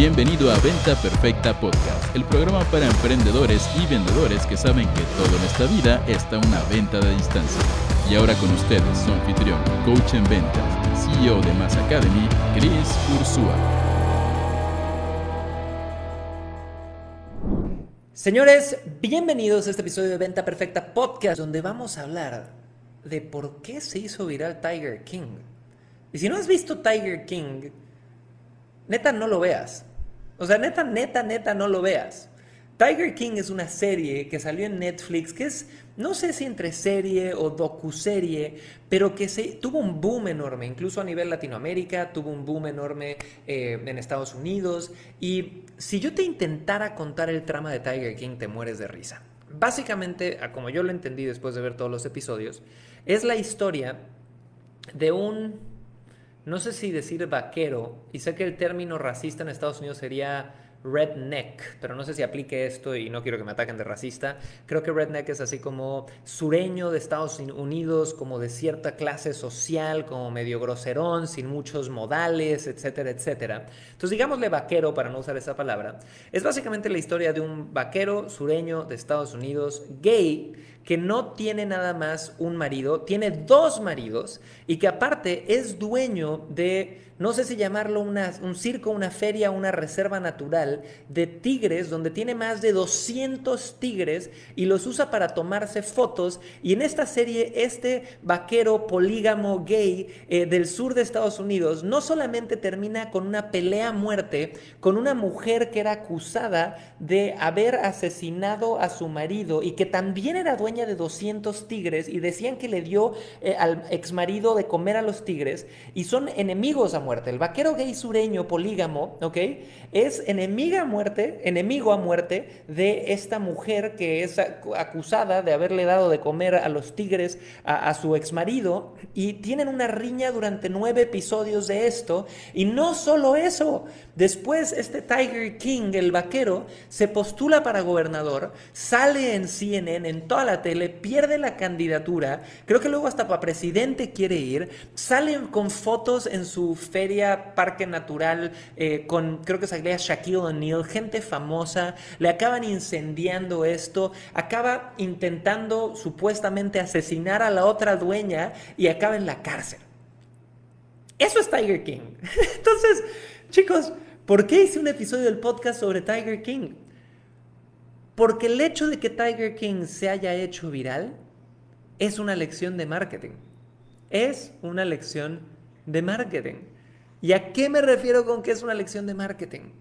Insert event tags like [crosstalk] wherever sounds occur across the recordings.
Bienvenido a Venta Perfecta Podcast, el programa para emprendedores y vendedores que saben que todo en esta vida está una venta de distancia. Y ahora con ustedes, su anfitrión, coach en ventas, CEO de Mass Academy, Chris Ursúa. Señores, bienvenidos a este episodio de Venta Perfecta Podcast, donde vamos a hablar de por qué se hizo viral Tiger King. Y si no has visto Tiger King, neta no lo veas. O sea, neta, neta, neta no lo veas. Tiger King es una serie que salió en Netflix, que es, no sé si entre serie o docuserie, pero que se, tuvo un boom enorme, incluso a nivel Latinoamérica, tuvo un boom enorme eh, en Estados Unidos. Y si yo te intentara contar el trama de Tiger King, te mueres de risa. Básicamente, como yo lo entendí después de ver todos los episodios, es la historia de un no sé si decir vaquero, y sé que el término racista en Estados Unidos sería redneck, pero no sé si aplique esto y no quiero que me ataquen de racista. Creo que redneck es así como sureño de Estados Unidos, como de cierta clase social, como medio groserón, sin muchos modales, etcétera, etcétera. Entonces, digámosle vaquero para no usar esa palabra. Es básicamente la historia de un vaquero sureño de Estados Unidos, gay, que no tiene nada más un marido, tiene dos maridos y que aparte es dueño de no sé si llamarlo un circo, una feria, una reserva natural de tigres, donde tiene más de 200 tigres y los usa para tomarse fotos. Y en esta serie, este vaquero polígamo gay eh, del sur de Estados Unidos no solamente termina con una pelea a muerte con una mujer que era acusada de haber asesinado a su marido y que también era de 200 tigres y decían que le dio eh, al ex marido de comer a los tigres y son enemigos a muerte el vaquero gay sureño polígamo, ¿ok? Es enemiga a muerte, enemigo a muerte de esta mujer que es acusada de haberle dado de comer a los tigres a, a su exmarido y tienen una riña durante nueve episodios de esto. Y no solo eso, después este Tiger King, el vaquero, se postula para gobernador, sale en CNN, en toda la tele, pierde la candidatura, creo que luego hasta para presidente quiere ir, sale con fotos en su feria, parque natural, eh, con creo que salía Shaquille O'Neal, gente famosa, le acaban incendiando esto, acaba intentando supuestamente asesinar a la otra dueña y acaba en la cárcel. Eso es Tiger King. [laughs] Entonces, chicos, ¿por qué hice un episodio del podcast sobre Tiger King? Porque el hecho de que Tiger King se haya hecho viral es una lección de marketing. Es una lección de marketing. ¿Y a qué me refiero con que es una lección de marketing?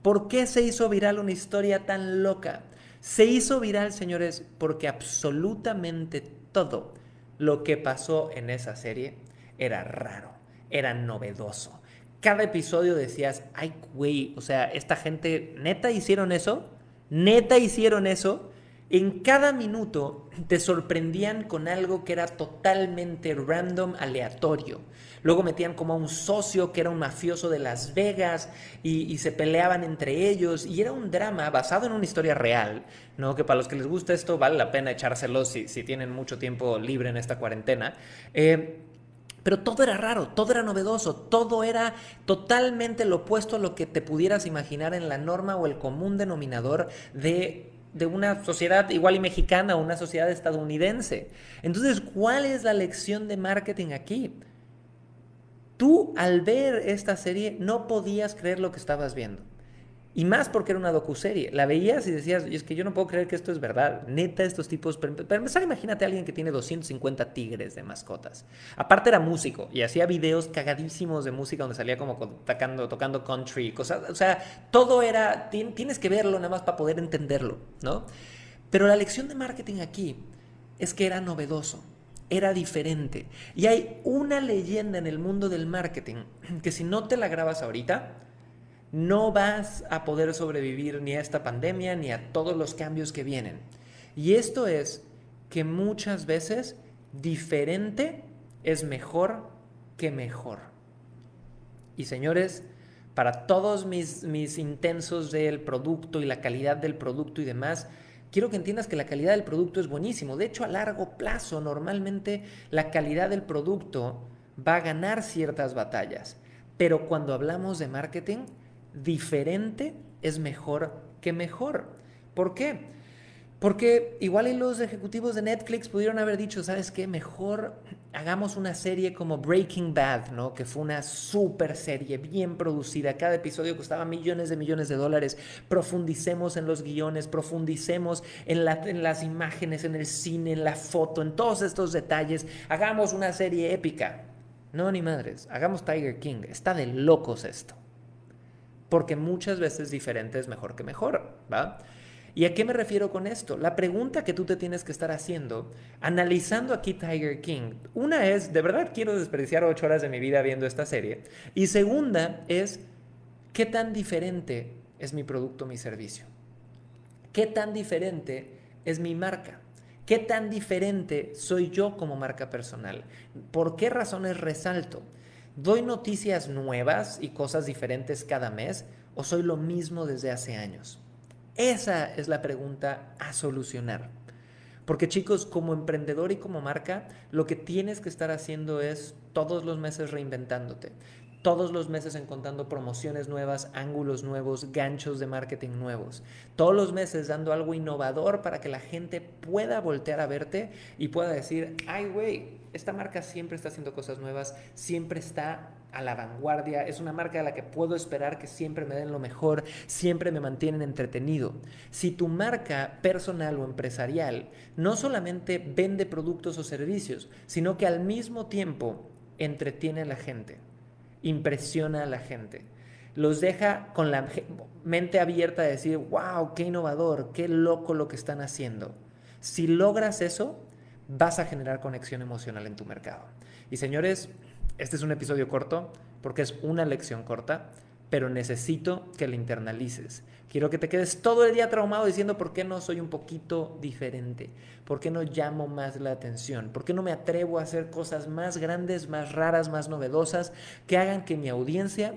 ¿Por qué se hizo viral una historia tan loca? Se hizo viral, señores, porque absolutamente todo lo que pasó en esa serie era raro, era novedoso. Cada episodio decías, ay, güey, o sea, esta gente, neta hicieron eso, neta hicieron eso. En cada minuto te sorprendían con algo que era totalmente random, aleatorio. Luego metían como a un socio que era un mafioso de Las Vegas y, se peleaban entre ellos. Y era un drama basado en una historia real, ¿no? Que para los que les gusta esto vale la pena echárselo si, tienen mucho tiempo libre en esta cuarentena. Eh, pero todo era raro, todo era novedoso, todo era totalmente lo opuesto a lo que te pudieras imaginar en la norma o el común denominador de de una sociedad igual y mexicana o una sociedad estadounidense. Entonces, ¿cuál es la lección de marketing aquí? Tú al ver esta serie no podías creer lo que estabas viendo. Y más porque era una docuserie. La veías y decías, es que yo no puedo creer que esto es verdad. Neta, estos tipos. Para empezar, imagínate a alguien que tiene 250 tigres de mascotas. Aparte, era músico y hacía videos cagadísimos de música donde salía como tocando, tocando country, cosas. O sea, todo era. Tienes que verlo nada más para poder entenderlo, ¿no? Pero la lección de marketing aquí es que era novedoso era diferente. Y hay una leyenda en el mundo del marketing que si no te la grabas ahorita, no vas a poder sobrevivir ni a esta pandemia ni a todos los cambios que vienen. Y esto es que muchas veces diferente es mejor que mejor. Y señores, para todos mis, mis intensos del producto y la calidad del producto y demás, quiero que entiendas que la calidad del producto es buenísimo. De hecho, a largo plazo, normalmente la calidad del producto va a ganar ciertas batallas. Pero cuando hablamos de marketing, diferente es mejor que mejor. ¿Por qué? Porque igual y los ejecutivos de Netflix pudieron haber dicho, ¿sabes qué? Mejor hagamos una serie como Breaking Bad, ¿no? Que fue una super serie, bien producida. Cada episodio costaba millones de millones de dólares. Profundicemos en los guiones, profundicemos en, en las imágenes, en el cine, en la foto, en todos estos detalles. Hagamos una serie épica. No, ni madres. Hagamos Tiger King. Está de locos esto. Porque muchas veces diferente es mejor que mejor, ¿va? ¿Y a qué me refiero con esto? La pregunta que tú te tienes que estar haciendo, analizando aquí Tiger King, una es, ¿de verdad quiero desperdiciar ocho horas de mi vida viendo esta serie? Y segunda es, ¿qué tan diferente es mi producto, mi servicio? ¿Qué tan diferente es mi marca? ¿Qué tan diferente soy yo como marca personal? ¿Por qué razones resalto? ¿Doy noticias nuevas y cosas diferentes cada mes o soy lo mismo desde hace años? Esa es la pregunta a solucionar. Porque chicos, como emprendedor y como marca, lo que tienes que estar haciendo es todos los meses reinventándote, todos los meses encontrando promociones nuevas, ángulos nuevos, ganchos de marketing nuevos, todos los meses dando algo innovador para que la gente pueda voltear a verte y pueda decir, ay güey, esta marca siempre está haciendo cosas nuevas, siempre está a la vanguardia, es una marca a la que puedo esperar que siempre me den lo mejor, siempre me mantienen entretenido. Si tu marca personal o empresarial no solamente vende productos o servicios, sino que al mismo tiempo entretiene a la gente, impresiona a la gente, los deja con la mente abierta de decir, wow, qué innovador, qué loco lo que están haciendo. Si logras eso, vas a generar conexión emocional en tu mercado. Y señores, este es un episodio corto porque es una lección corta, pero necesito que la internalices. Quiero que te quedes todo el día traumado diciendo por qué no soy un poquito diferente, por qué no llamo más la atención, por qué no me atrevo a hacer cosas más grandes, más raras, más novedosas, que hagan que mi audiencia,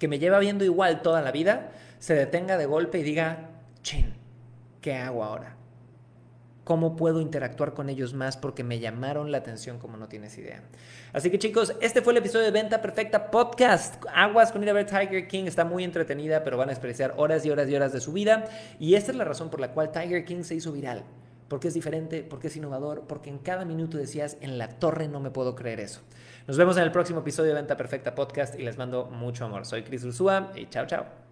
que me lleva viendo igual toda la vida, se detenga de golpe y diga, chin, ¿qué hago ahora? Cómo puedo interactuar con ellos más porque me llamaron la atención como no tienes idea. Así que chicos, este fue el episodio de Venta Perfecta Podcast. Aguas con ir a ver Tiger King, está muy entretenida, pero van a despreciar horas y horas y horas de su vida. Y esta es la razón por la cual Tiger King se hizo viral. Porque es diferente, porque es innovador, porque en cada minuto decías, en la torre no me puedo creer eso. Nos vemos en el próximo episodio de Venta Perfecta Podcast y les mando mucho amor. Soy Chris Ursúa y chao, chao.